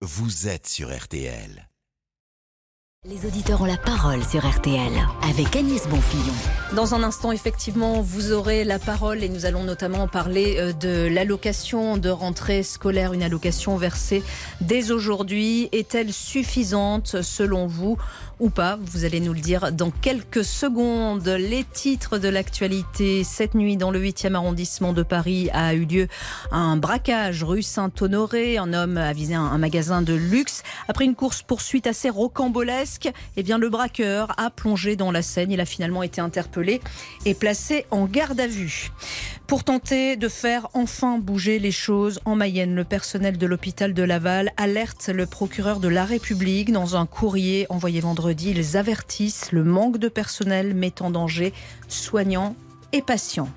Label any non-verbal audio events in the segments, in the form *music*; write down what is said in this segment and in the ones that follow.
vous êtes sur RTL. Les auditeurs ont la parole sur RTL avec Agnès Bonfillon. Dans un instant, effectivement, vous aurez la parole et nous allons notamment parler euh, de l'allocation de rentrée scolaire, une allocation versée dès aujourd'hui. Est-elle suffisante selon vous ou pas? Vous allez nous le dire dans quelques secondes. Les titres de l'actualité. Cette nuit, dans le 8e arrondissement de Paris, a eu lieu un braquage rue Saint-Honoré. Un homme a visé un magasin de luxe. Après une course-poursuite assez rocambolesque, eh bien, le braqueur a plongé dans la Seine. Il a finalement été interpellé et placé en garde à vue. Pour tenter de faire enfin bouger les choses en Mayenne, le personnel de l'hôpital de Laval alerte le procureur de la République dans un courrier envoyé vendredi. Ils avertissent le manque de personnel met en danger soignants et patients.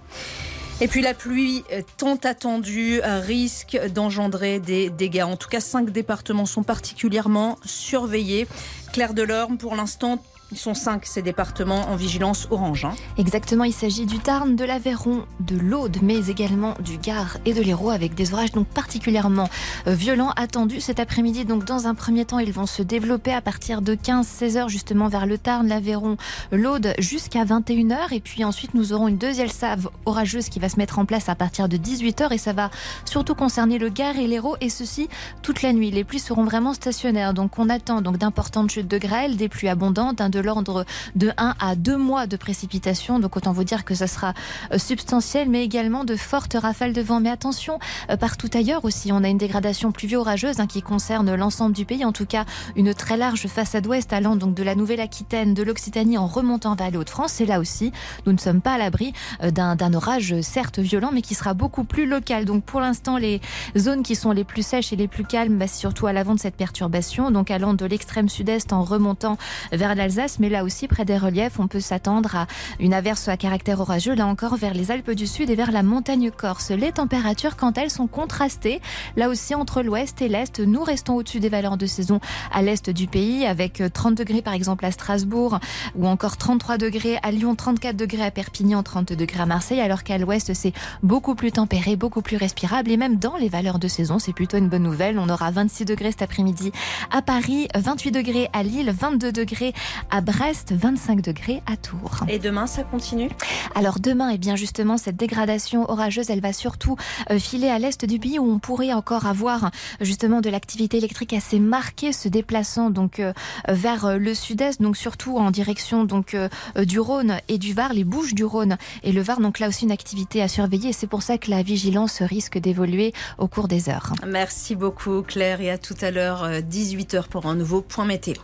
Et puis la pluie tant attendue risque d'engendrer des dégâts. En tout cas, cinq départements sont particulièrement surveillés. Claire Delorme, pour l'instant, sont cinq, ces départements en vigilance orange. Hein. Exactement, il s'agit du Tarn, de l'Aveyron, de l'Aude, mais également du Gard et de l'Hérault, avec des orages donc particulièrement euh, violents attendus cet après-midi. Donc dans un premier temps, ils vont se développer à partir de 15-16 heures justement vers le Tarn, l'Aveyron, l'Aude jusqu'à 21 heures. Et puis ensuite, nous aurons une deuxième save orageuse qui va se mettre en place à partir de 18 heures et ça va surtout concerner le Gard et l'Hérault et ceci toute la nuit. Les pluies seront vraiment stationnaires. Donc on attend donc d'importantes chutes de grêle, des pluies abondantes, un de l'ordre de 1 à 2 mois de précipitation. Donc autant vous dire que ça sera euh, substantiel, mais également de fortes rafales de vent. Mais attention, euh, partout ailleurs aussi, on a une dégradation pluvio-orageuse hein, qui concerne l'ensemble du pays. En tout cas, une très large façade ouest allant donc de la Nouvelle-Aquitaine, de l'Occitanie en remontant vers les Hauts-de-France. Et là aussi, nous ne sommes pas à l'abri euh, d'un orage certes violent, mais qui sera beaucoup plus local. Donc pour l'instant, les zones qui sont les plus sèches et les plus calmes, bah, surtout à l'avant de cette perturbation, donc allant de l'extrême sud-est en remontant vers l'Alsace mais là aussi, près des reliefs, on peut s'attendre à une averse à caractère orageux, là encore vers les Alpes du Sud et vers la montagne corse. Les températures, quant elles, sont contrastées. Là aussi, entre l'ouest et l'est, nous restons au-dessus des valeurs de saison à l'est du pays, avec 30 degrés par exemple à Strasbourg, ou encore 33 degrés à Lyon, 34 degrés à Perpignan, 30 degrés à Marseille, alors qu'à l'ouest, c'est beaucoup plus tempéré, beaucoup plus respirable, et même dans les valeurs de saison, c'est plutôt une bonne nouvelle. On aura 26 degrés cet après-midi à Paris, 28 degrés à Lille, 22 degrés à Brest, 25 degrés à Tours. Et demain, ça continue? Alors demain, et eh bien justement, cette dégradation orageuse, elle va surtout euh, filer à l'est du pays où on pourrait encore avoir justement de l'activité électrique assez marquée se déplaçant donc euh, vers euh, le sud-est, donc surtout en direction donc du Rhône et du Var, les Bouches du Rhône et le Var. Donc là aussi une activité à surveiller et c'est pour ça que la vigilance risque d'évoluer au cours des heures. Merci beaucoup Claire et à tout à l'heure 18h pour un nouveau point météo.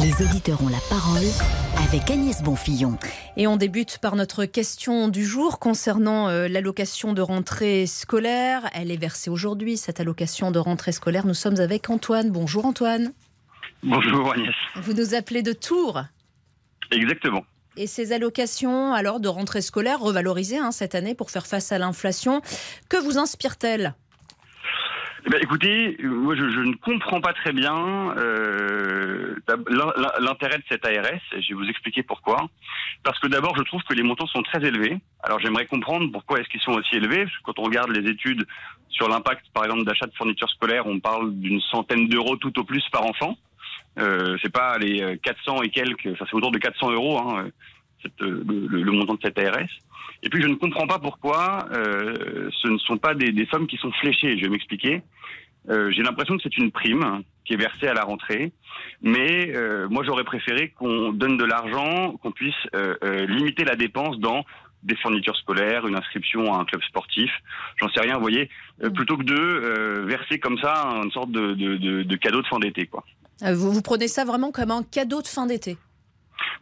Les auditeurs ont la parole avec Agnès Bonfillon. Et on débute par notre question du jour concernant euh, l'allocation de rentrée scolaire. Elle est versée aujourd'hui, cette allocation de rentrée scolaire. Nous sommes avec Antoine. Bonjour Antoine. Bonjour Agnès. Vous nous appelez de Tours. Exactement. Et ces allocations alors de rentrée scolaire revalorisées hein, cette année pour faire face à l'inflation, que vous inspire-t-elle eh ben, écoutez, moi je, ne comprends pas très bien euh, l'intérêt de cette ARS. Je vais vous expliquer pourquoi. Parce que d'abord, je trouve que les montants sont très élevés. Alors j'aimerais comprendre pourquoi est-ce qu'ils sont aussi élevés. Quand on regarde les études sur l'impact, par exemple, d'achat de fournitures scolaires, on parle d'une centaine d'euros tout au plus par enfant. Euh, c'est pas les 400 et quelques, ça c'est autour de 400 euros, hein, le, le, montant de cette ARS. Et puis je ne comprends pas pourquoi euh, ce ne sont pas des, des, sommes qui sont fléchées. Je vais m'expliquer. Euh, J'ai l'impression que c'est une prime qui est versée à la rentrée, mais euh, moi j'aurais préféré qu'on donne de l'argent, qu'on puisse euh, euh, limiter la dépense dans des fournitures scolaires, une inscription à un club sportif, j'en sais rien, vous voyez, mm. plutôt que de verser comme ça une sorte de, de, de, de cadeau de fin d'été, quoi. Vous, vous prenez ça vraiment comme un cadeau de fin d'été?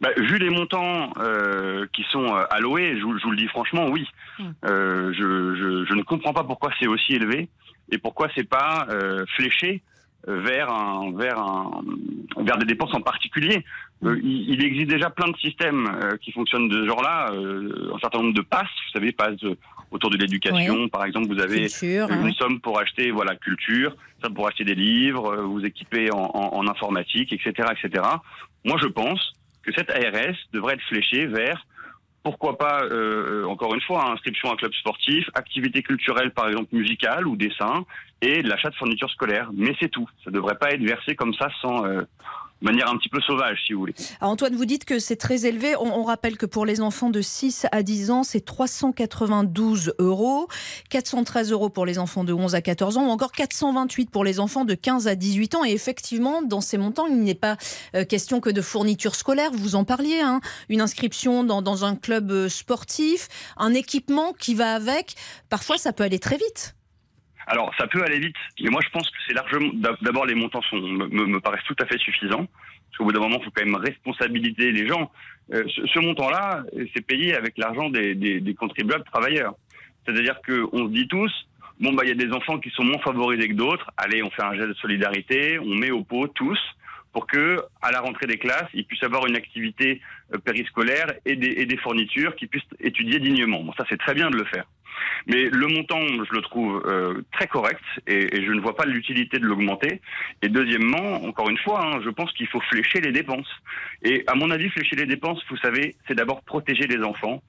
Bah, vu les montants euh, qui sont euh, alloués, je, je, vous le dis franchement, oui. Hmm. Euh, je, je, je, ne comprends pas pourquoi c'est aussi élevé et pourquoi c'est pas euh, fléché vers un, vers un, vers des dépenses en particulier. Hmm. Il, il, existe déjà plein de systèmes qui fonctionnent de ce genre-là. un certain nombre de passes, vous savez, passes autour de l'éducation. Par exemple, vous avez une somme pour acheter, voilà, culture, ça pour acheter des livres, vous équiper en, en, en informatique, etc., etc. Moi, je pense que cette ARS devrait être fléchée vers pourquoi pas, euh, encore une fois, inscription à un club sportif, activité culturelle par exemple musicale ou dessin, et l'achat de fournitures scolaires. Mais c'est tout. Ça ne devrait pas être versé comme ça sans, euh, manière un petit peu sauvage, si vous voulez. Antoine, vous dites que c'est très élevé. On, rappelle que pour les enfants de 6 à 10 ans, c'est 392 euros, 413 euros pour les enfants de 11 à 14 ans, ou encore 428 pour les enfants de 15 à 18 ans. Et effectivement, dans ces montants, il n'est pas euh, question que de fournitures scolaires. Vous en parliez, hein. une inscription dans, dans un club euh, sportif, un équipement qui va avec. Parfois, ça peut aller très vite. Alors, ça peut aller vite, mais moi je pense que c'est largement. D'abord, les montants sont, me, paraissent tout à fait suffisants. Parce qu'au bout d'un moment, il faut quand même responsabiliser les gens. Euh, ce, montant-là, c'est payé avec l'argent des, contribuables travailleurs. C'est-à-dire qu'on se dit tous, bon, bah, il y a des enfants qui sont moins favorisés que d'autres. Allez, on fait un geste de solidarité, on met au pot tous pour que, à la rentrée des classes, ils puissent avoir une activité euh, périscolaire et des, et des fournitures qui puissent étudier dignement. Bon, ça, c'est très bien de le faire. Mais le montant, je le trouve euh, très correct et, je ne vois pas l'utilité de l'augmenter. Et deuxièmement, encore une fois, hein, je pense qu'il faut flécher les dépenses. Et à mon avis, flécher les dépenses, vous savez, c'est d'abord protéger les enfants.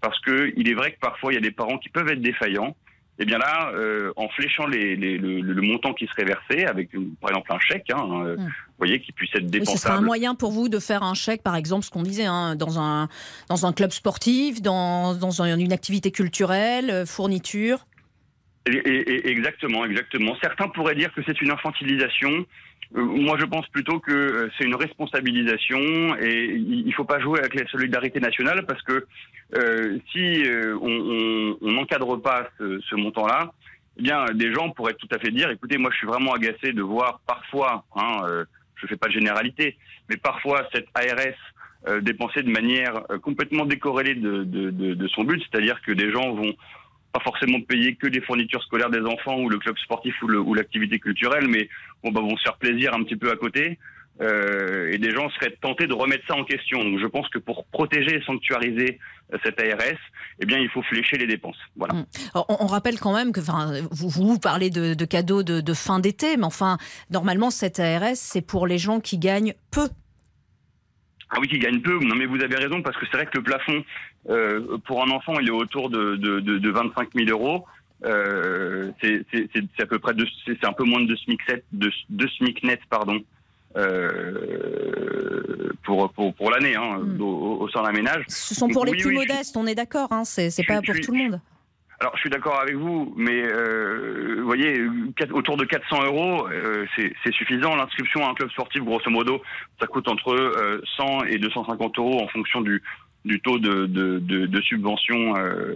Parce qu'il est vrai que parfois, il y a des parents qui peuvent être défaillants et eh bien là, euh, en fléchant les, le, montant qui serait versé, avec par exemple un chèque, hein, euh, hmm. vous voyez, qui puisse être dépensable. ce serait un moyen pour vous de faire un chèque, par exemple, ce qu'on disait, hein, dans, un, dans un club sportif, dans, dans une activité culturelle, euh, fourniture Exactement, exactement. Certains pourraient dire que c'est une infantilisation. Euh, moi, je pense plutôt que euh, c'est une responsabilisation et il ne faut pas jouer avec la solidarité nationale parce que euh, si on n'encadre pas ce, montant-là, eh bien, des gens pourraient tout à fait dire, écoutez, moi, je suis vraiment agacé de voir parfois, hein, je ne fais pas de généralité, mais parfois cette ARS dépenser de manière complètement décorrélée de, son but, c'est-à-dire que des gens vont pas forcément payer que des fournitures scolaires des enfants ou le club sportif ou l'activité culturelle, mais bon, bah, vont se faire plaisir un petit peu à côté. Euh, et des gens seraient tentés de remettre ça en question. Donc je pense que pour protéger et sanctuariser euh, cette ARS, eh bien il faut flécher les dépenses. Voilà. Mmh. on, rappelle quand même que vous, vous parlez de, cadeaux de, de fin d'été, mais enfin normalement cette ARS c'est pour les gens qui gagnent peu ah oui, qui gagne peu. Non, mais vous avez raison parce que c'est vrai que le plafond euh, pour un enfant, il est autour de, de, de, de 25 000 euros. Euh, c'est à peu près c'est un peu moins de 2 SMIC, de, de SMIC net, pardon, euh, pour, pour, pour l'année hein, hmm. au, au, sein d'un ménage. Ce sont pour les plus modestes, on est d'accord, hein, c'est pas pour tout le monde. Alors, je suis d'accord avec vous, mais euh, vous voyez, autour de 400 euros, euh, c'est suffisant. L'inscription à un club sportif, grosso modo, ça coûte entre 100 euh, et 250 euros en fonction du, du taux de, de, de, de subvention euh,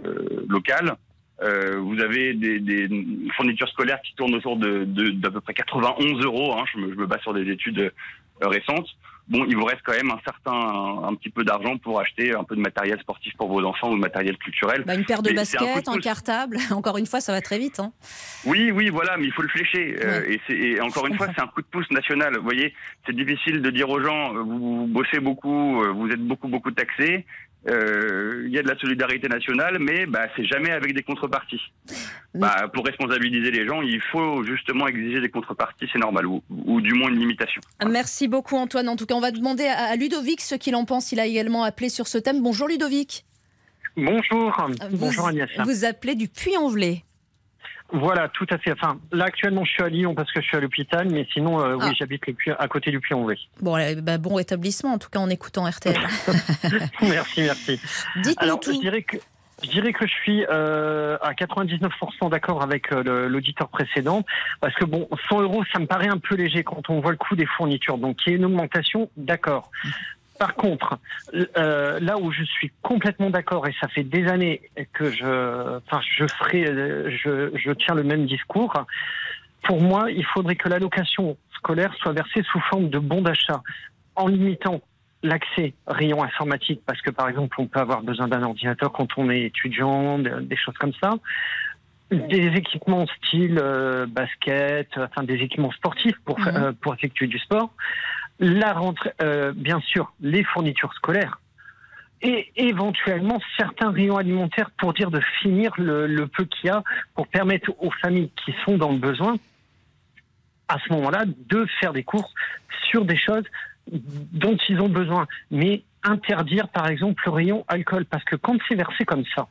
locale. Euh, vous avez des, des, fournitures scolaires qui tournent autour de d'à peu près 91 euros. Hein, je, me, je me base sur des études récentes bon, il vous reste quand même un certain, un, petit peu d'argent pour acheter un peu de matériel sportif pour vos enfants ou de matériel culturel. Bah, une paire de baskets, un, cartable, *laughs* encore une fois, ça va très vite. Hein. Oui, oui, voilà, mais il faut le flécher. Euh, et, et, encore une fois, c'est un coup de pouce national. Vous voyez, c'est difficile de dire aux gens, euh, vous, vous bossez beaucoup, euh, vous êtes beaucoup, beaucoup taxés. Euh, il y a de la solidarité nationale, mais bah, c'est jamais avec des contreparties. Bah, pour responsabiliser les gens, il faut justement exiger des contreparties, c'est normal, ou, du moins une limitation. Merci beaucoup Antoine. En tout cas, on va demander à, Ludovic ce qu'il en pense. Il a également appelé sur ce thème. Bonjour Ludovic. Bonjour. Bonjour Agnès. Vous appelez du Puy-en-Velay. Voilà, tout à fait. Enfin, là actuellement, je suis à Lyon parce que je suis à l'hôpital, mais sinon, euh, oui, ah. j'habite à côté du Puy-en-Velay. Bon, bah, bon établissement en tout cas en écoutant RTL. *laughs* merci, merci. Dites-nous tout. Je dirais que je dirais que je suis euh, à 99% d'accord avec euh, l'auditeur précédent, parce que bon, 100 euros, ça me paraît un peu léger quand on voit le coût des fournitures. Donc, il y a une augmentation, d'accord. Par contre, euh, là où je suis complètement d'accord, et ça fait des années que je, enfin, je ferai, je, je tiens le même discours. Pour moi, il faudrait que l'allocation scolaire soit versée sous forme de bon d'achat, en limitant l'accès rayon informatique, parce que par exemple, on peut avoir besoin d'un ordinateur quand on est étudiant, des choses comme ça. Des équipements style euh, basket, enfin des équipements sportifs pour, mhm. euh, pour effectuer du sport la rentrée, euh, bien sûr, les fournitures scolaires et éventuellement certains rayons alimentaires pour dire de finir le, peu qu'il y a pour permettre aux familles qui sont dans le besoin à ce moment-là de faire des courses sur des choses dont ils ont besoin. Mais interdire, par exemple, le rayon alcool, parce que quand c'est versé comme ça,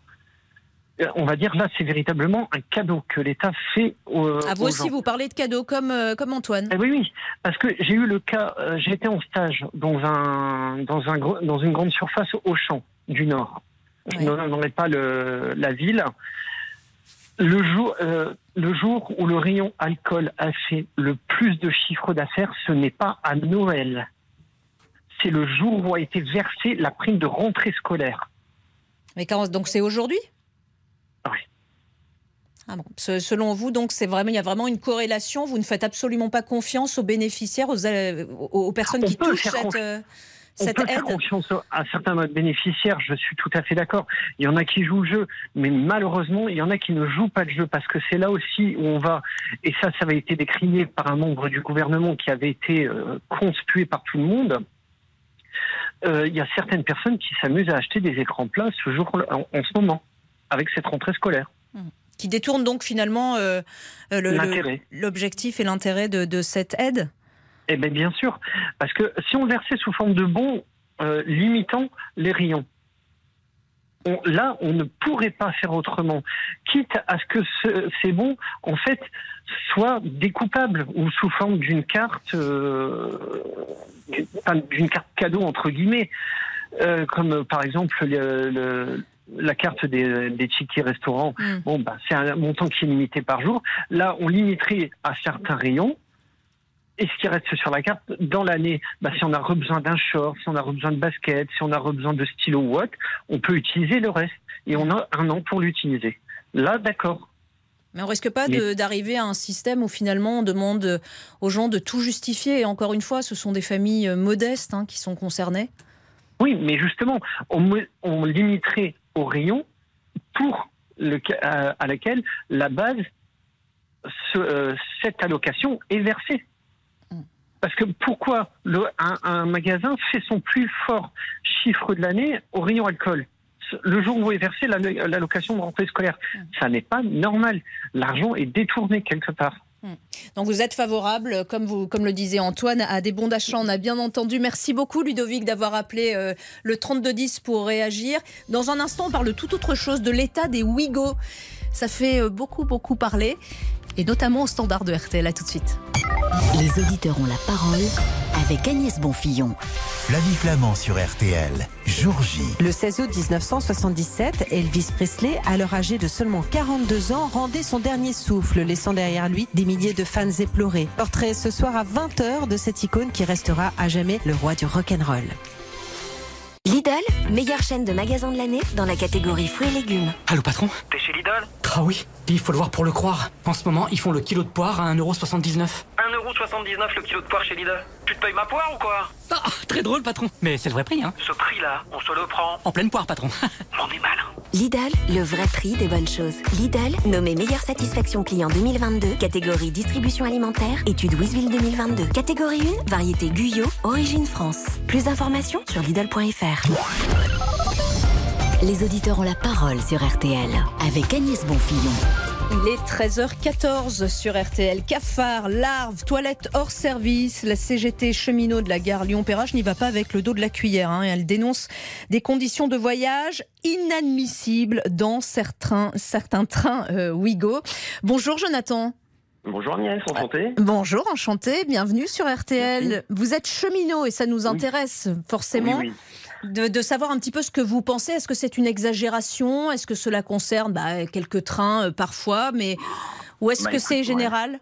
on va dire là, c'est véritablement un cadeau que l'État fait aux, À vous aux aussi, gens. vous parlez de cadeaux comme, euh, comme Antoine. Eh oui, oui, parce que j'ai eu le cas, euh, j'étais en stage dans un dans un gros- dans une grande surface au champ du Nord. Je Ouais. ne nommerai pas le, la ville. Le jour euh, le jour où le rayon alcool a fait le plus de chiffre d'affaires, ce n'est pas à Noël. C'est le jour où a été versée la prime de rentrée scolaire. Mais quand- donc c'est aujourd'hui? Ah bon. Selon vous, donc c'est vraiment, il y a vraiment une corrélation. Vous ne faites absolument pas confiance aux bénéficiaires, aux, euh, aux- personnes On qui touchent cette, euh, On cette peut faire confiance à certains bénéficiaires, je suis tout à fait d'accord. Il y en a qui jouent le jeu, mais malheureusement, il y en a qui ne jouent pas le jeu parce que c'est là aussi où on va, et ça, ça avait été décrié par un membre du gouvernement qui avait été euh, conspué par tout le monde. Euh, Il y a certaines personnes qui s'amusent à acheter des écrans plats ce jour, en, en ce moment, avec cette rentrée scolaire. Qui détournent donc finalement euh, euh, l'objectif et l'intérêt de, de cette aide. Eh bien, bien sûr, parce que si on le versait sous forme de bons euh, limitant les rayons, on- là, on ne pourrait pas faire autrement, quitte à ce que ce- ces bons, en fait, soient découpables ou sous forme d'une carte, euh, d'une carte cadeau entre guillemets, euh, comme par exemple le- le- la carte des, des tickets restaurants. Mm. Bon, bah, c'est un montant qui est limité par jour. Là, on limiterait à certains rayons. Et ce qui reste sur la carte, dans l'année, bah, si on a besoin d'un short, si on a besoin de basket, si on a besoin de stylo ou autre, on peut utiliser le reste. Et on a un an pour l'utiliser. Là, d'accord. Mais on risque pas d'arriver à un système où finalement on demande aux gens de tout justifier. Et encore une fois, ce sont des familles modestes hein, qui sont concernées. Oui, mais justement, on, me- on limiterait au rayon pour le, ca- à, à laquelle la base, euh, cette allocation est versée. Parce que pourquoi le, un, un magasin fait son plus fort chiffre de l'année au rayon alcool? Le jour où est versée l'allo- l'allocation de rentrée scolaire. Ça n'est pas normal. L'argent est détourné quelque part. Donc vous êtes favorable, comme, vous, comme le disait Antoine, à des bons d'achat, on a bien entendu. Merci beaucoup Ludovic d'avoir appelé euh, le 3210 pour réagir. Dans un instant, on parle de toute autre chose, de l'état des Ouigo. Ça fait euh, beaucoup, beaucoup parler, et notamment au standard de RTL. À tout de suite. Les auditeurs ont la parole avec Agnès Bonfillon. Flavie Flamand sur RTL. Jour J. Le 16 août 1977, Elvis Presley, alors âgé de seulement 42 ans, rendait son dernier souffle, laissant derrière lui des milliers de fans éplorés. Portrait ce soir à 20h de cette icône qui restera à jamais le roi du rock'n'roll. Lidl, meilleure chaîne de magasins de l'année dans la catégorie fruits et légumes. Allô patron? T'es chez Lidl? Ah oui, il faut le voir pour le croire. En ce moment, ils font le kilo de poire à 1,79€. 1,79€ le kilo de poire chez Lidl. Tu te payes ma poire ou quoi? Ah, très drôle patron. Mais c'est le vrai prix, hein. Ce prix-là, on se le prend. En pleine poire patron. *laughs* On est malin. Lidl, le vrai prix des bonnes choses. Lidl, nommé meilleure satisfaction client 2022, catégorie distribution alimentaire, étude Wisville 2022. Catégorie 1, variété Guyot, origine France. Plus d'informations sur Lidl.fr. Les auditeurs ont la parole sur RTL avec Agnès Bonfillon. Il est 13h14 sur RTL. Cafard, larves, toilettes hors service. La CGT cheminot de la gare Lyon-Perrache n'y va pas avec le dos de la cuillère. hein. Elle dénonce des conditions de voyage inadmissibles dans certains, certains trains euh, Ouigo. Bonjour Jonathan. Bonjour Agnès, enchanté. Bonjour, enchanté. Bienvenue sur RTL. Vous êtes cheminot et ça nous intéresse forcément. Oui, oui. De, de savoir un petit peu ce que vous pensez. Est-ce que c'est une exagération? Est-ce que cela concerne bah, quelques trains euh, parfois? Mais... Ou est-ce Bah, que c'est ouais. général?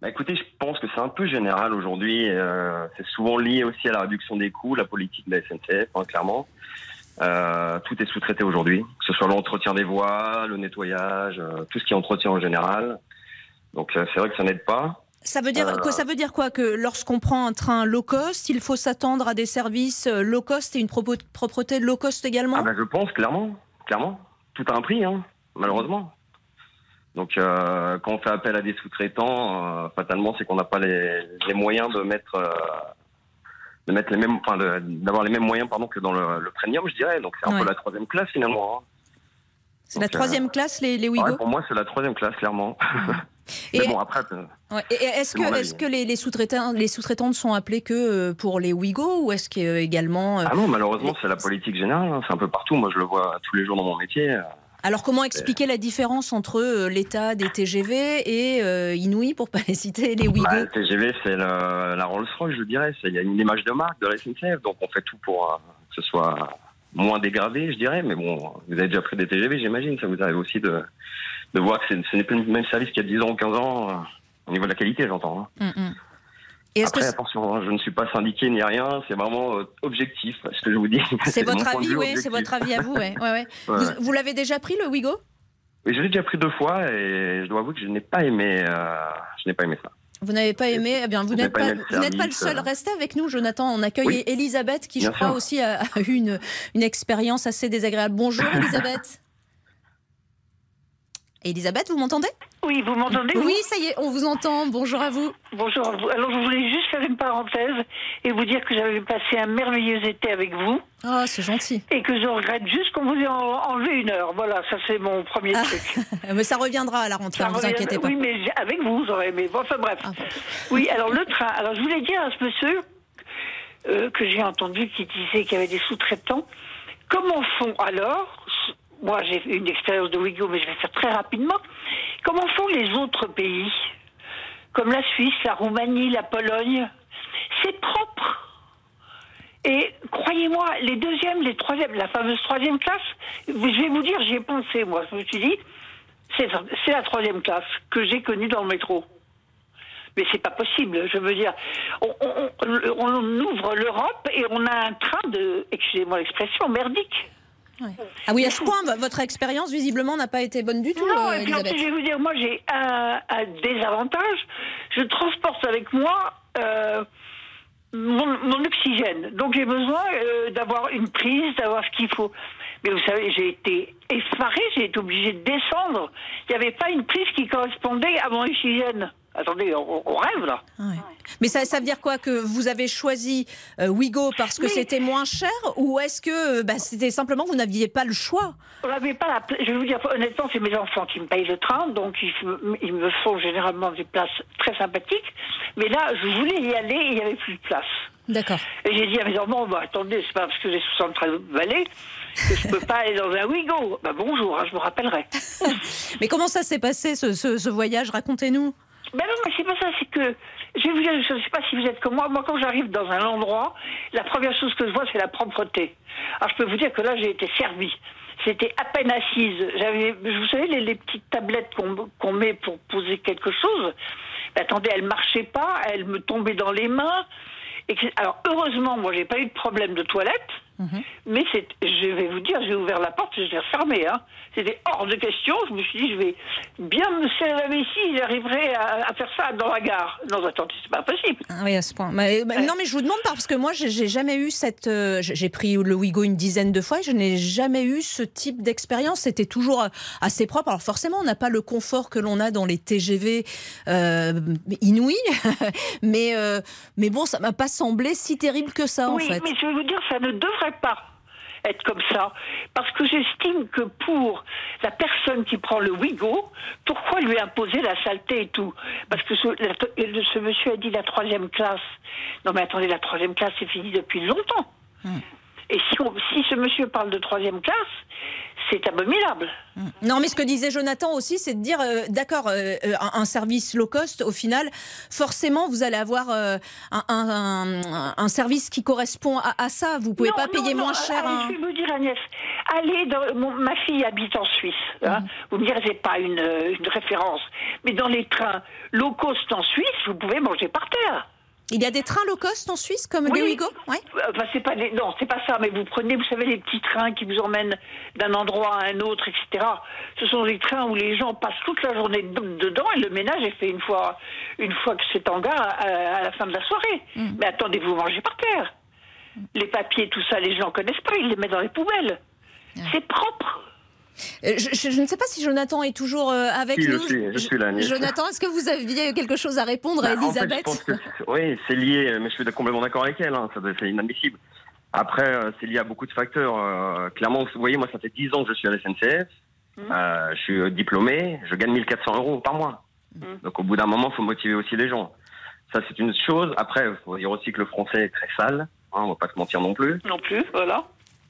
Bah écoutez, je pense que c'est un peu général aujourd'hui. euh, c'est souvent lié aussi à la réduction des coûts, la politique de la SNCF, hein, clairement. Euh, tout est sous-traité aujourd'hui, que ce soit l'entretien des voies, le nettoyage, tout ce qui est entretien en général. Donc c'est vrai que ça n'aide pas. Ça veut, dire, quoi, ça veut dire quoi Que lorsqu'on prend un train low cost, il faut s'attendre à des services euh, low cost et une propreté low cost également? Ah bah je pense clairement, clairement, tout a un prix, hein, malheureusement. Donc euh, quand on fait appel à des sous-traitants, euh, fatalement c'est qu'on n'a pas les, les moyens de mettre euh, de mettre les mêmes, enfin d'avoir les mêmes moyens pardon que dans le, le premium, je dirais. Donc c'est un Ouais. peu la troisième classe finalement. hein. C'est la euh, troisième classe, les, les ouais, Pour moi, c'est la troisième classe, clairement. *laughs* Et- Mais bon, après, euh, Ouais. Et est-ce que, les, les sous-traitants, les sous-traitants ne sont appelés que euh, pour les Ouigo ou est-ce qu'également ah non, malheureusement, c'est la politique générale. hein. C'est un peu partout. Moi, je le vois tous les jours dans mon métier. Alors comment expliquer la différence entre l'état des TGV et euh, Inouï, pour pas les citer, les Bah, le TGV, c'est la Rolls-Royce, je dirais. Il y a une image de marque de la SNCF, donc on fait tout pour euh, que ce soit moins dégradé, je dirais. Mais bon, vous avez déjà pris des TGV, j'imagine. Ça vous arrive aussi de, de voir que ce n'est plus le même service qu'il y a 10 ans ou 15 ans, euh, au niveau de la qualité, j'entends. hein. Mm, mm. Et est-ce que Après, attention, hein, je ne suis pas syndiqué ni rien. C'est vraiment euh, objectif, ce que je vous dis. c'est votre avis, oui, c'est votre avis à vous, ouais, ouais. *laughs* Vous, vous l'avez déjà pris le Ouigo? Oui, je l'ai déjà pris deux fois et je dois avouer que je n'ai pas aimé. euh, je n'ai pas aimé ça. Vous n'avez pas aimé Eh bien, vous n'êtes pas pas, le vous n'êtes pas le service, seul. euh. Restez avec nous, Jonathan. On accueille Oui. Elisabeth, qui, je crois, sûr. aussi a, a eu une, une expérience assez désagréable. Bonjour, *laughs* Elisabeth. Elisabeth, vous m'entendez? Oui, vous m'entendez Oui, ça y est, on vous entend. Bonjour à vous. Bonjour à vous. Alors, je voulais juste faire une parenthèse et vous dire que j'avais passé un merveilleux été avec vous Oh, c'est gentil. et que je regrette juste qu'on vous ait en- enlevé une heure. Voilà, ça c'est mon premier Ah, truc. *laughs* Mais ça reviendra à la rentrée, ne vous revient- inquiétez pas. Oui, mais avec vous, j'aurais aimé. Bon, enfin bref. Ah, Oui, alors le train. Alors, je voulais dire à ce monsieur euh, que j'ai entendu qui disait qu'il y avait des sous-traitants. Comment font alors Moi, j'ai une expérience de Wigo, mais je vais faire très rapidement. Comment font les autres pays Comme la Suisse, la Roumanie, la Pologne? C'est propre. Et croyez-moi, les deuxièmes, les troisièmes, la fameuse troisième classe, je vais vous dire, j'y ai pensé, moi. Je me suis dit, c'est la troisième classe que j'ai connue dans le métro. Mais c'est pas possible, je veux dire. On- on- on ouvre l'Europe et on a un train de, excusez-moi l'expression, merdique. Ah oui, à ce point, votre expérience, visiblement, n'a pas été bonne du tout, Non, euh, et puis je vais vous dire, moi j'ai un, un désavantage. Je transporte avec moi euh, mon, mon oxygène. Donc j'ai besoin euh, d'avoir une prise, d'avoir ce qu'il faut. Mais vous savez, j'ai été effarée, j'ai été obligée de descendre. Il n'y avait pas une prise qui correspondait à mon oxygène. Attendez, on, on rêve là. Ah ouais. Mais ça, ça veut dire quoi Que vous avez choisi euh, Ouigo parce que c'était moins cher Ou est-ce que euh, bah, c'était simplement vous n'aviez pas le choix? On n'avait pas la Je vais vous dire, honnêtement, c'est mes enfants qui me payent le train, donc ils, me- ils me font généralement des places très sympathiques. Mais là, je voulais y aller et il n'y avait plus de place. D'accord. Et j'ai dit à mes enfants, bah, attendez, c'est pas parce que j'ai 73 balais que je peux *laughs* pas aller dans un Wigo. Bah, bonjour, hein, je me rappellerai. *laughs* Mais comment ça s'est passé ce, ce- ce voyage? Racontez-nous. Ben non, mais c'est pas ça, c'est que je vais vous dire, je ne sais pas si vous êtes comme moi. Moi, quand j'arrive dans un endroit, la première chose que je vois, c'est la propreté. Alors, je peux vous dire que là, j'ai été servie. C'était à peine assise. J'avais, vous savez, les, petites tablettes qu'on met pour poser quelque chose. Ben, attendez, elles marchaient pas, elles me tombaient dans les mains. Alors, heureusement, moi, j'ai pas eu de problème de toilette. Mais c'est, je vais vous dire, j'ai ouvert la porte je l'ai refermée. Hein. C'était hors de question. Je me suis dit, je vais bien me la vessie, j'arriverai à, à faire ça dans la gare. Non, attendez, c'est pas possible. Ah oui, à ce point. Mais- mais- Non, mais je vous demande pas, parce que moi, j'ai jamais eu cette. euh, j'ai pris le Ouigo une dizaine de fois et je n'ai jamais eu ce type d'expérience. C'était toujours euh, assez propre. Alors, forcément, on n'a pas le confort que l'on a dans les TGV euh, inouïs, *laughs* mais, euh, mais bon, ça m'a pas semblé si terrible que ça, en oui, fait. mais je vais vous dire, ça ne devrait pas être comme ça. Parce que j'estime que pour la personne qui prend le Wigo, pourquoi lui imposer la saleté et tout? Parce que ce, monsieur a dit la troisième classe. Non mais attendez, la troisième classe, c'est fini depuis longtemps. Et si, on- si ce monsieur parle de troisième classe, c'est abominable. Non, mais ce que disait Jonathan aussi, c'est de dire, euh, d'accord, euh, euh, un, un service low cost, au final, forcément, vous allez avoir euh, un, un- un- un service qui correspond à, à ça. Vous pouvez Non, pas non, payer non, moins cher. allez, un- Je vais vous dire, Agnès, allez dans. mon- ma fille habite en Suisse. hein. Vous me direz, pas une, une référence. Mais dans les trains low cost en Suisse, vous pouvez manger par terre. Il y a des trains low cost en Suisse, comme Oui. les Ouigo ouais. Enfin, c'est pas des- non, c'est pas ça. Mais vous prenez, vous savez, les petits trains qui vous emmènent d'un endroit à un autre, etc. Ce sont des trains où les gens passent toute la journée de- dedans et le ménage est fait une fois, une fois que c'est en gare à, à la fin de la soirée. Mais attendez, vous mangez par terre. Les papiers, tout ça, les gens connaissent pas. Ils les mettent dans les poubelles. C'est propre. Euh, Je, je- je ne sais pas si Jonathan est toujours euh, avec Si, je nous. suis- je suis là. Jonathan, est-ce que vous aviez quelque chose à répondre à Bah, en fait, je Elisabeth pense que oui, c'est lié, mais je suis complètement d'accord avec elle, hein, c'est inadmissible. Après, euh, c'est lié à beaucoup de facteurs. euh, clairement, vous voyez, moi, ça fait 10 ans que je suis à la SNCF. Euh, je suis diplômé, je gagne 1400 euros par mois. Mmh. Donc au bout d'un moment, il faut motiver aussi les gens. Ça, c'est une chose. Après, il faut dire aussi que le français est très sale. Hein, on va pas se mentir non plus. Non plus, voilà.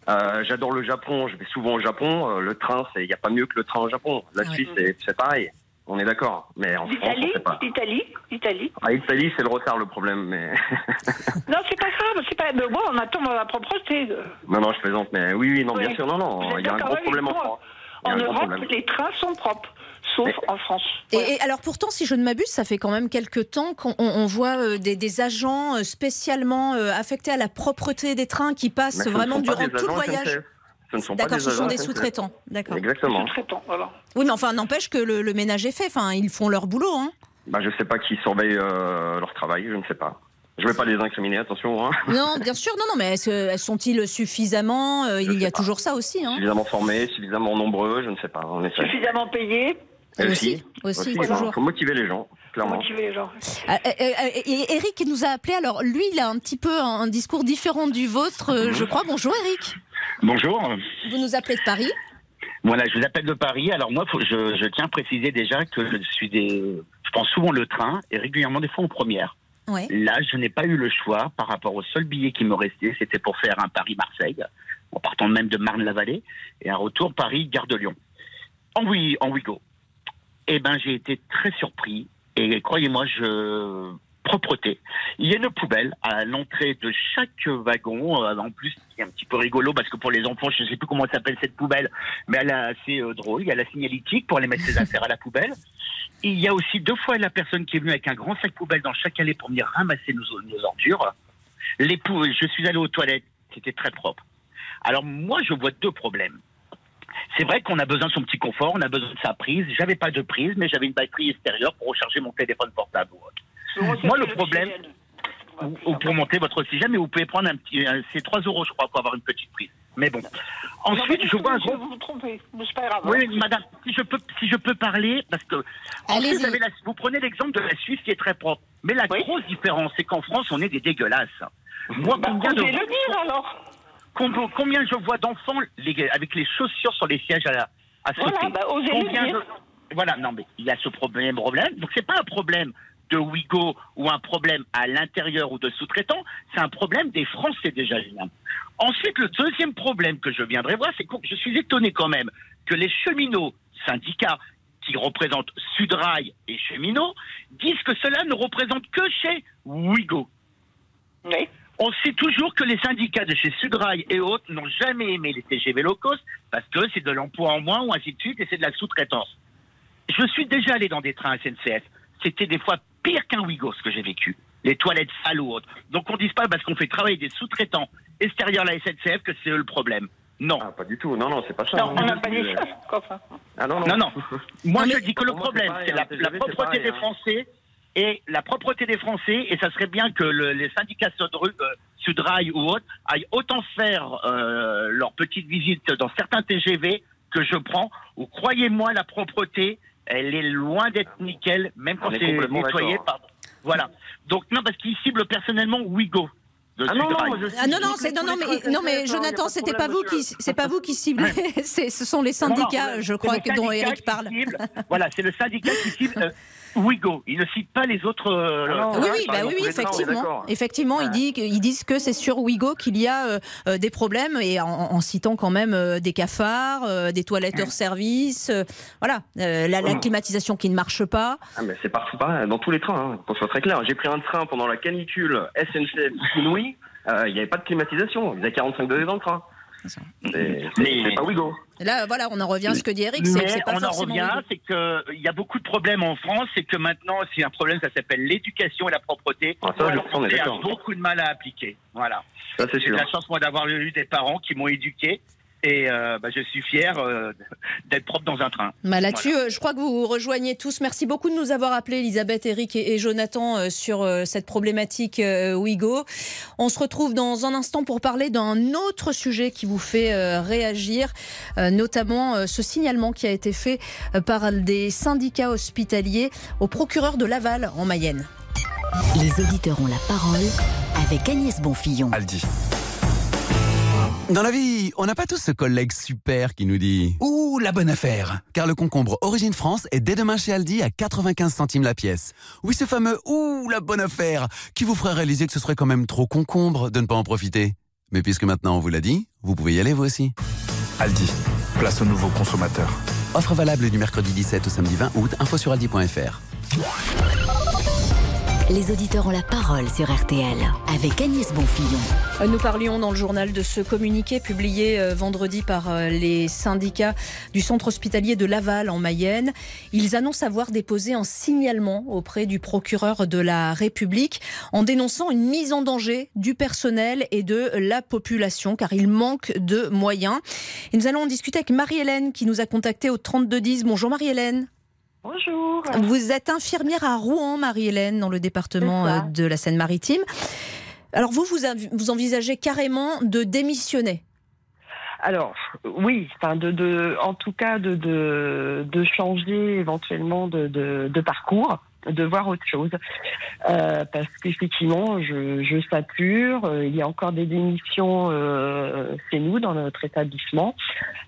Euh, J'adore le Japon, je vais souvent au Japon. Euh, le train, il n'y a pas mieux que le train au Japon. La Ouais. Suisse, c'est- c'est pareil. On est d'accord. Mais en France, on L'Italie, sait pas. l'Italie, l'Italie. Ah, Italie, c'est le retard le problème. Mais *laughs* Non, c'est pas grave, c'est pas. Mais bon, on attend la propreté. non, non, je plaisante. Mais oui, oui, non, bien sûr, non, non. Il y a un gros problème en France. En Europe, les trains sont propres, sauf en France. Et, et alors pourtant, si je ne m'abuse, ça fait quand même quelques temps qu'on on- on voit euh, des, des agents euh, spécialement euh, affectés à la propreté des trains qui passent ce ne vraiment durant tout le voyage. Ce ne sont pas D'accord, des ce sont des sous-traitants. D'accord. Exactement. Sous-traitants, voilà. Oui, mais enfin, n'empêche que le, le ménage est fait. Enfin, ils font leur boulot. Hein. Bah, je sais pas qui surveille euh, leur travail, je ne sais pas. Je vais pas les incriminer, attention. Hein. *laughs* Non, bien sûr, non, non, mais sont-ils suffisamment euh, Il y a toujours ça aussi. Hein. Suffisamment formés, suffisamment nombreux, je ne sais pas. Suffisamment payés Aussi, aussi, il toujours. faut motiver les gens, clairement. motiver les gens. Euh, euh, euh, et Eric nous a appelé. Alors, lui, il a un petit peu un, un discours différent du vôtre, euh, je crois. Bonjour, Eric. Bonjour. Vous nous appelez de Paris. Voilà, je vous appelle de Paris. Alors moi, faut- je, je tiens à préciser déjà que je suis des, je prends souvent le train et régulièrement des fois en première. Ouais. Là, je n'ai pas eu le choix par rapport au seul billet qui me restait, c'était pour faire un Paris-Marseille, en partant même de Marne-la-Vallée, et un retour Paris-Gare de Lyon. En oui, en Ouigo. Eh ben, j'ai été très surpris et croyez-moi, je propreté. Il y a une poubelle à l'entrée de chaque wagon. Euh, En plus, c'est un petit peu rigolo parce que pour les enfants, je ne sais plus comment s'appelle cette poubelle, mais elle est assez euh, drôle. Il y a la signalétique pour aller mettre ses affaires à la poubelle. Il y a aussi deux fois la personne qui est venue avec un grand sac poubelle dans chaque allée pour venir ramasser nos, nos ordures. Les pou- je suis allé aux toilettes, c'était très propre. Alors moi, je vois deux problèmes. C'est vrai qu'on a besoin de son petit confort, on a besoin de sa prise. J'avais pas de prise, mais j'avais une batterie extérieure pour recharger mon téléphone portable. Moi, le problème, ou, ou pour monter votre oxygène, mais vous pouvez prendre un petit, c'est 3 euros, je crois, pour avoir une petite prise. Mais bon. Ensuite, je vois un gros Vous vous trompez, mais c'est pas grave. oui, madame, si je peux, si je peux parler, parce que vous, avez la- vous prenez l'exemple de la Suisse qui est très propre. Mais la grosse différence, c'est qu'en France, on est des dégueulasses. Moi, Bah, combien de le dire alors. Combien, combien je vois d'enfants avec les chaussures sur les sièges à, la- à sauter Voilà, bah, osez le Combien dire. je- Voilà, non, mais il y a ce problème, problème. Donc, c'est pas un problème de Ouigo ou un problème à l'intérieur ou de sous-traitants, c'est un problème des Français déjà, Julien. Ensuite, le deuxième problème que je viendrai voir, c'est que je suis étonné quand même que les cheminots, syndicats qui représentent Sudrail et cheminots, disent que cela ne représente que chez Ouigo. On sait toujours que les syndicats de chez Sudrail et autres n'ont jamais aimé les TGV low cost parce que c'est de l'emploi en moins ou ainsi de suite et c'est de la sous-traitance. Je suis déjà allé dans des trains SNCF. C'était des fois pire qu'un Ouigo ce que j'ai vécu. Les toilettes sales ou autres. Donc on ne dise pas parce qu'on fait travailler des sous-traitants extérieurs à la SNCF que c'est eux le problème. Non. pas du tout. Non, non, c'est pas ça. Non, on n'a pas dit ça. Ah non, non. Non, non. *laughs* Moi, Non, je dis que le problème, c'est la, propreté pareil, des hein. Et la propreté des Français. Et ça serait bien que le- les syndicats euh, Sudrail ou autres aillent autant faire euh, leur petite visite dans certains TGV que je prends. Ou croyez-moi, la propreté, elle est loin d'être nickel, même quand c'est nettoyé. Voilà. Donc non, parce qu'ils ciblent personnellement Ouigo. De Ah non, non, je Ah non non c'est non non mais non mais Jonathan c'était pas vous qui c'est pas vous qui ciblez *laughs* *laughs* ce sont les syndicats je crois que dont Eric parle. cible- voilà, c'est le syndicat qui cible euh, *laughs* Ouigo. Il ne cite pas les autres. euh, Ah Oui, oui, bah oui, oui, effectivement. Effectivement, ils, disent, ils disent que c'est sur Ouigo qu'il y a euh, euh, des problèmes et en, en citant quand même euh, des cafards, euh, des toilettes hors service, euh, voilà, euh, la, la Ouais. climatisation qui ne marche pas. Ah, mais c'est partout pareil, dans tous les trains, hein, qu'on soit très clair. J'ai pris un train pendant la canicule SNCF Inouï, euh, il n'y avait pas de climatisation, il faisait 45 degrés dans le train. C'est pas Ouigo. Là, voilà, on en revient à ce que dit Eric, Mais pas on en revient, c'est qu'il y a beaucoup de problèmes en France, c'est que maintenant, c'est un problème, ça s'appelle l'éducation et la propreté. Ah, ça, on a beaucoup de mal à appliquer. Voilà. J'ai la chance, moi, d'avoir eu des parents qui m'ont éduqué. Et euh, bah, je suis fier euh, *laughs* d'être propre dans un train. Bah, Là-dessus, euh, je crois que vous vous rejoignez tous. Merci beaucoup de nous avoir appelés, Elisabeth, Eric et, et Jonathan, euh, sur euh, cette problématique euh, Ouigo. On se retrouve dans un instant pour parler d'un autre sujet qui vous fait euh, réagir, euh, notamment euh, ce signalement qui a été fait euh, par des syndicats hospitaliers au procureur de Laval en Mayenne. Les auditeurs ont la parole avec Agnès Bonfillon. Aldi. Dans la vie, on n'a pas tous ce collègue super qui nous dit Ouh, la bonne affaire Car le concombre Origine France est dès demain chez Aldi à 95 centimes la pièce. Oui, ce fameux Ouh, la bonne affaire qui vous ferait réaliser que ce serait quand même trop concombre de ne pas en profiter. Mais puisque maintenant on vous l'a dit, vous pouvez y aller vous aussi. Aldi, place au nouveau consommateur. Offre valable du mercredi 17 au samedi 20 août, info sur aldi.fr. Les auditeurs ont la parole sur RTL avec Agnès Bonfillon. Nous parlions dans le journal de ce communiqué publié euh, vendredi par euh, les syndicats du centre hospitalier de Laval en Mayenne. Ils annoncent avoir déposé un signalement auprès du procureur de la République en dénonçant une mise en danger du personnel et de la population car il manque de moyens. Et nous allons en discuter avec Marie-Hélène qui nous a contacté au 3210. Bonjour Marie-Hélène. Bonjour. Vous êtes infirmière à Rouen, Marie-Hélène, dans le département euh, de la Seine-Maritime. Alors vous, vous, vous envisagez carrément de démissionner? Alors oui, enfin de, de, en tout cas de, de, de changer éventuellement de, de, de parcours de voir autre chose. Euh, parce qu'effectivement, je, je sature. Euh, il y a encore des démissions euh, chez nous, dans notre établissement.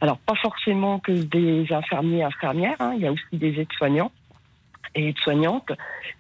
Alors, pas forcément que des infirmiers, infirmières. Hein. il y a aussi des aides-soignants et aides-soignantes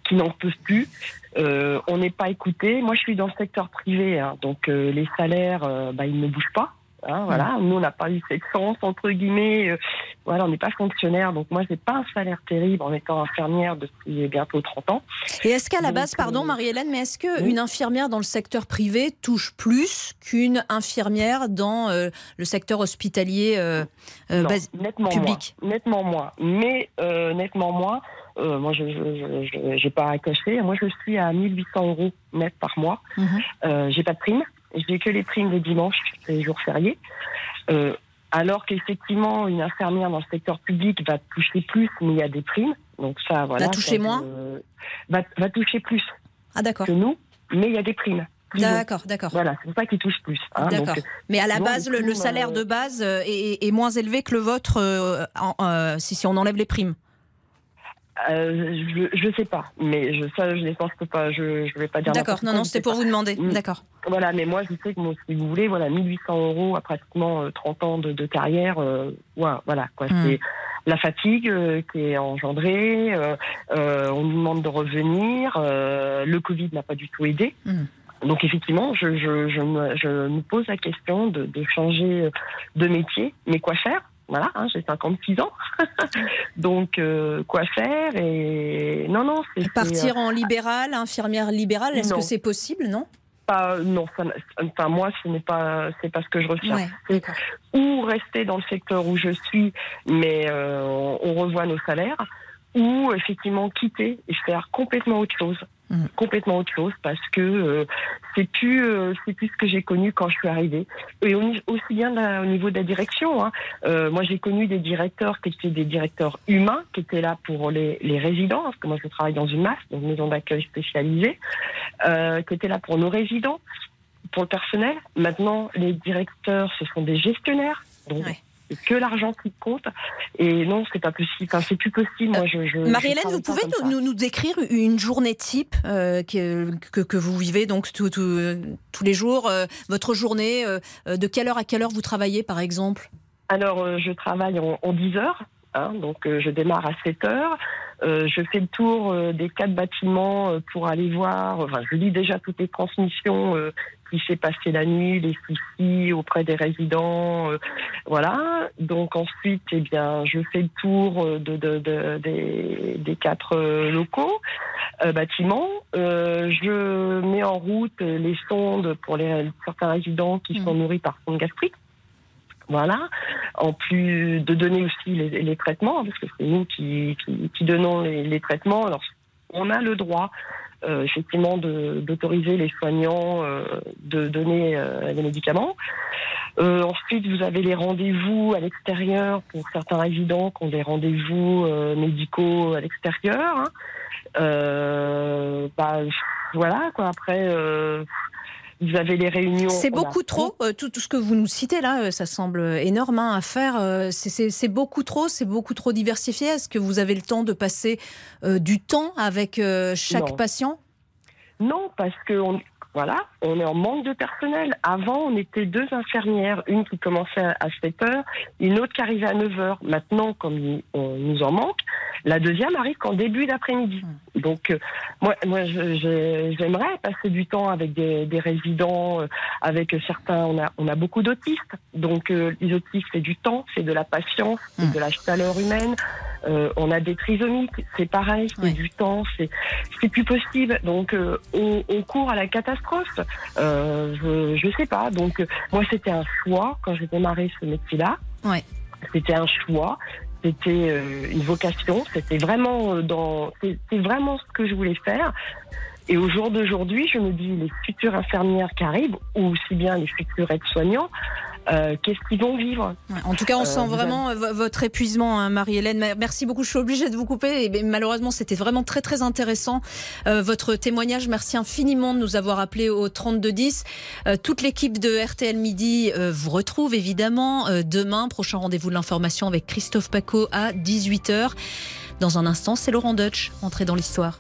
qui n'en peuvent plus. Euh, on n'est pas écouté. Moi, je suis dans le secteur privé, hein, donc euh, les salaires, euh, bah, ils ne bougent pas. Hein, voilà, nous on n'a pas eu cette chance entre guillemets. Voilà, on n'est pas fonctionnaire, donc moi j'ai pas un salaire terrible en étant infirmière depuis bientôt 30 ans. Et est-ce qu'à la Donc, base, pardon euh, Marie-Hélène, mais est-ce qu'une oui. infirmière dans le secteur privé touche plus qu'une infirmière dans euh, le secteur hospitalier euh, euh, Non, nettement public? moins, nettement moins, mais euh, nettement moins. Euh, moi, je j'ai pas à cacher. Moi, je suis à 1800 euros net par mois. Mhm. Euh, j'ai pas de primes. J'ai que les primes les dimanches et les jours fériés. Euh, alors qu'effectivement, une infirmière dans le secteur public va toucher plus, mais il y a des primes. Donc ça, voilà. Va toucher moins euh, va, va toucher plus Ah que nous, mais il y a des primes. D'accord, d'accord. Voilà, c'est pour ça qu'ils touchent plus. hein. D'accord. Mais à la base, le, salaire euh, de base euh, est, est moins élevé que le vôtre euh, en- euh, si, si on enlève les primes. Euh, je, je sais pas, mais je, ça, je ne pense pas. Je ne vais pas dire. D'accord, non, non, c'était pour pas. vous demander. Mm. D'accord. Voilà, mais moi, je sais que moi, si vous voulez, voilà, 1800 euros à pratiquement euh, 30 ans de, de carrière, euh, ouais, voilà, quoi. Mm. C'est la fatigue euh, qui est engendrée. euh, euh, on nous demande de revenir. euh, le Covid n'a pas du tout aidé. Mm. Donc effectivement, je, je, je, me, je me pose la question de, de changer de métier, mais quoi faire? Voilà, hein, j'ai 56 ans, *laughs* donc euh, quoi faire Et non, non, c'est Partir c'est, euh, en libéral, infirmière libérale, est-ce Non. que c'est possible, non? Pas, non, ça, enfin moi, ce n'est pas, c'est pas ce que je. Ouais, C'est ou rester dans le secteur où je suis, mais euh, on revoit nos salaires, ou effectivement quitter et faire complètement autre chose, Mhm. complètement autre chose, parce que euh, c'est plus, euh, c'est plus ce que j'ai connu quand je suis arrivée, et aussi bien là, au niveau de la direction. hein. Euh, moi, j'ai connu des directeurs qui étaient des directeurs humains, qui étaient là pour les, les résidents, parce que moi, je travaille dans une MAS, donc une maison d'accueil spécialisée, qui étaient là pour nos résidents, pour le personnel. Maintenant, les directeurs, ce sont des gestionnaires, donc Ouais. C'est que l'argent qui compte. Et non, c'est pas possible. Enfin, c'est plus possible. Moi, je, je, je Marie-Hélène, vous pouvez nous, nous, nous décrire une journée type euh, que, que, que vous vivez donc tout- tout- euh, tous les jours, euh, votre journée, euh, de quelle heure à quelle heure vous travaillez par exemple? Alors, je travaille en, en 10 heures. hein, donc, je démarre à 7 heures. Euh, je fais le tour euh, des quatre bâtiments euh, pour aller voir. Enfin, je lis déjà toutes les transmissions qui s'est passé la nuit, les soucis auprès des résidents. euh, voilà. Donc ensuite, eh bien, je fais le tour euh, de, de- de- des, des quatre euh, locaux, euh, bâtiments. Euh, je mets en route les sondes pour les, certains résidents qui sont nourris par sonde gastrique. Voilà. En plus de donner aussi les, les traitements, parce que c'est nous qui, qui, qui donnons les, les traitements. Alors, on a le droit, euh, effectivement, d'autoriser les soignants euh, de donner euh, les médicaments. Euh, ensuite, vous avez les rendez-vous à l'extérieur pour certains résidents qui ont des rendez-vous euh, médicaux à l'extérieur. hein. Euh, bah, voilà, quoi. Après, euh, vous avez les réunions. C'est a- beaucoup trop, euh, tout, tout ce que vous nous citez là, euh, ça semble énorme hein, à faire. euh, c'est- beaucoup trop, c'est beaucoup trop diversifié. Est-ce que vous avez le temps de passer euh, du temps avec euh, chaque Non. patient? Non, parce que on, voilà, on est en manque de personnel. Avant, on était deux infirmières, une qui commençait à 7 heures, une autre qui arrivait à 9 heures. Maintenant, comme on nous en manque, la deuxième arrive qu'en début d'après-midi. Donc, euh, moi, moi j'aimerais passer du temps avec des, des résidents, euh, avec certains. On a, on a beaucoup d'autistes. Donc, euh, les autistes, c'est du temps, c'est de la patience, c'est de la chaleur humaine. Euh, on a des trisomiques, c'est pareil, c'est du temps, c'est c'est plus possible. Donc, euh, on, on court à la catastrophe. Euh, je, je sais pas. Donc, moi, c'était un choix quand j'ai démarré ce métier-là. Ouais. C'était un choix. C'était euh, une vocation. C'était vraiment euh, dans. C'est vraiment ce que je voulais faire. Et au jour d'aujourd'hui, je me dis les futures infirmières qui arrivent, ou aussi bien les futurs aides-soignants, euh, qu'est-ce qu'ils vont vivre En tout cas, on Euh, sent vraiment vo- votre épuisement, hein, Marie-Hélène. Ma- Merci beaucoup. Je suis obligée de vous couper. Et ben, malheureusement, c'était vraiment très, très intéressant. euh, votre témoignage. Merci infiniment de nous avoir appelé au 3210. Euh, toute l'équipe de RTL Midi vous retrouve évidemment demain. Prochain rendez-vous de l'information avec Christophe Paco à 18h. Dans un instant, c'est Laurent Deutsch, entré dans l'histoire.